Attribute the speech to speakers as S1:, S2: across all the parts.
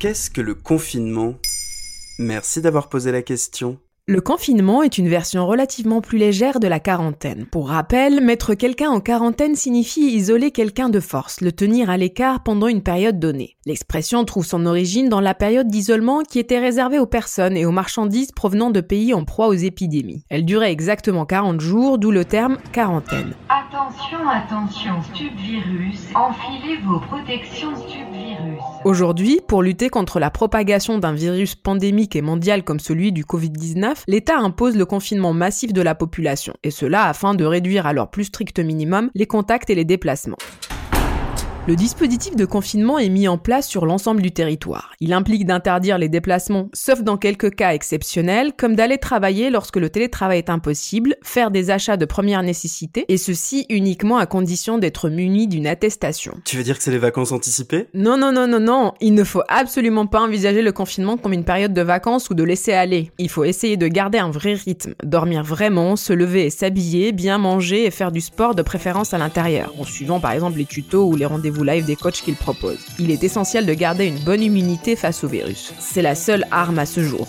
S1: Qu'est-ce que le confinement? Merci d'avoir posé la question.
S2: Le confinement est une version relativement plus légère de la quarantaine. Pour rappel, mettre quelqu'un en quarantaine signifie isoler quelqu'un de force, le tenir à l'écart pendant une période donnée. L'expression trouve son origine dans la période d'isolement qui était réservée aux personnes et aux marchandises provenant de pays en proie aux épidémies. Elle durait exactement 40 jours, d'où le terme quarantaine.
S3: Attention, attention, stupvirus, enfilez vos protections stupvirus.
S2: Aujourd'hui, pour lutter contre la propagation d'un virus pandémique et mondial comme celui du Covid-19, l'État impose le confinement massif de la population, et cela afin de réduire à leur plus strict minimum les contacts et les déplacements. Le dispositif de confinement est mis en place sur l'ensemble du territoire. Il implique d'interdire les déplacements, sauf dans quelques cas exceptionnels, comme d'aller travailler lorsque le télétravail est impossible, faire des achats de première nécessité, et ceci uniquement à condition d'être muni d'une attestation.
S1: Tu veux dire que c'est les vacances anticipées?
S2: Non, non, non, non, non. Il ne faut absolument pas envisager le confinement comme une période de vacances ou de laisser aller. Il faut essayer de garder un vrai rythme, dormir vraiment, se lever et s'habiller, bien manger et faire du sport de préférence à l'intérieur, en suivant par exemple les tutos ou les rendez-vous live des coachs qu'il propose. Il est essentiel de garder une bonne immunité face au virus. C'est la seule arme à ce jour.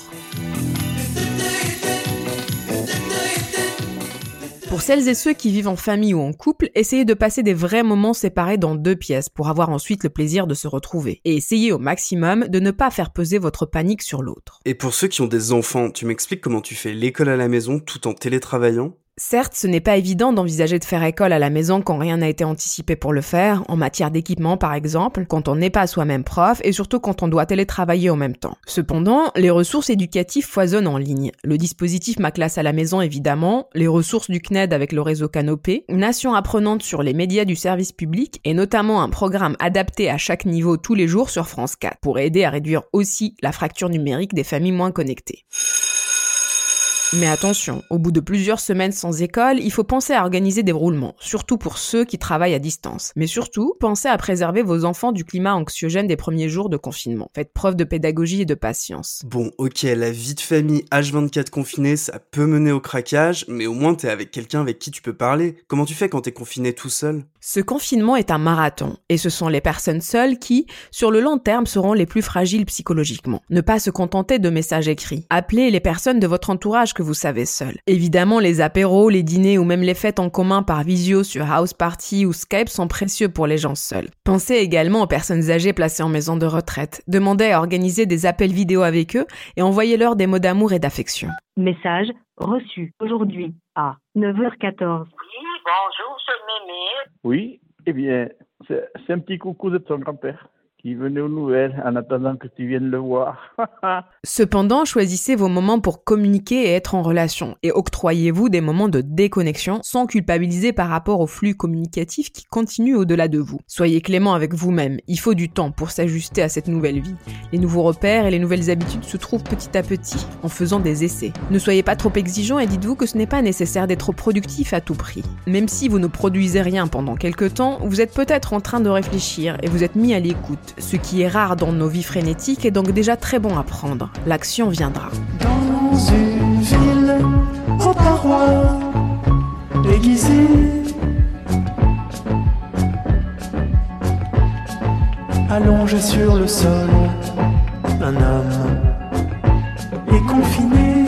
S2: Pour celles et ceux qui vivent en famille ou en couple, essayez de passer des vrais moments séparés dans deux pièces pour avoir ensuite le plaisir de se retrouver. Et essayez au maximum de ne pas faire peser votre panique sur l'autre.
S1: Et pour ceux qui ont des enfants, tu m'expliques comment tu fais l'école à la maison tout en télétravaillant?
S2: Certes, ce n'est pas évident d'envisager de faire école à la maison quand rien n'a été anticipé pour le faire, en matière d'équipement par exemple, quand on n'est pas soi-même prof et surtout quand on doit télétravailler en même temps. Cependant, les ressources éducatives foisonnent en ligne. Le dispositif Ma classe à la maison évidemment, les ressources du CNED avec le réseau Canopé, une nation apprenante sur les médias du service public et notamment un programme adapté à chaque niveau tous les jours sur France 4 pour aider à réduire aussi la fracture numérique des familles moins connectées. Mais attention, au bout de plusieurs semaines sans école, il faut penser à organiser des roulements, surtout pour ceux qui travaillent à distance. Mais surtout, pensez à préserver vos enfants du climat anxiogène des premiers jours de confinement. Faites preuve de pédagogie et de patience.
S1: Bon, ok, la vie de famille H24 confinée, ça peut mener au craquage, mais au moins t'es avec quelqu'un avec qui tu peux parler. Comment tu fais quand t'es confiné tout seul?
S2: Ce confinement est un marathon, et ce sont les personnes seules qui, sur le long terme, seront les plus fragiles psychologiquement. Ne pas se contenter de messages écrits. Appelez les personnes de votre entourage que vous savez seul. Évidemment, les apéros, les dîners ou même les fêtes en commun par visio sur House Party ou Skype sont précieux pour les gens seuls. Pensez également aux personnes âgées placées en maison de retraite. Demandez à organiser des appels vidéo avec eux et envoyez-leur des mots d'amour et d'affection.
S4: Message reçu aujourd'hui à 9h14.
S3: Oui, bonjour, c'est Mémé.
S5: Oui, eh bien, c'est c'est un petit coucou de ton grand-père qui venait aux nouvelles en attendant que tu viennes le voir.
S2: Cependant, choisissez vos moments pour communiquer et être en relation, et octroyez-vous des moments de déconnexion sans culpabiliser par rapport au flux communicatif qui continue au-delà de vous. Soyez clément avec vous-même, il faut du temps pour s'ajuster à cette nouvelle vie. Les nouveaux repères et les nouvelles habitudes se trouvent petit à petit, en faisant des essais. Ne soyez pas trop exigeant et dites-vous que ce n'est pas nécessaire d'être productif à tout prix. Même si vous ne produisez rien pendant quelques temps, vous êtes peut-être en train de réfléchir et vous êtes mis à l'écoute, ce qui est rare dans nos vies frénétiques et donc déjà très bon à prendre. L'action viendra.
S6: Dans une ville aux parois. Allongé sur le sol, un homme est confiné.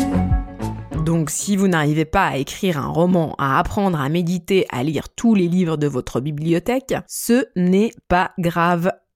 S2: Donc si vous n'arrivez pas à écrire un roman, à apprendre à méditer, à lire tous les livres de votre bibliothèque, ce n'est pas grave.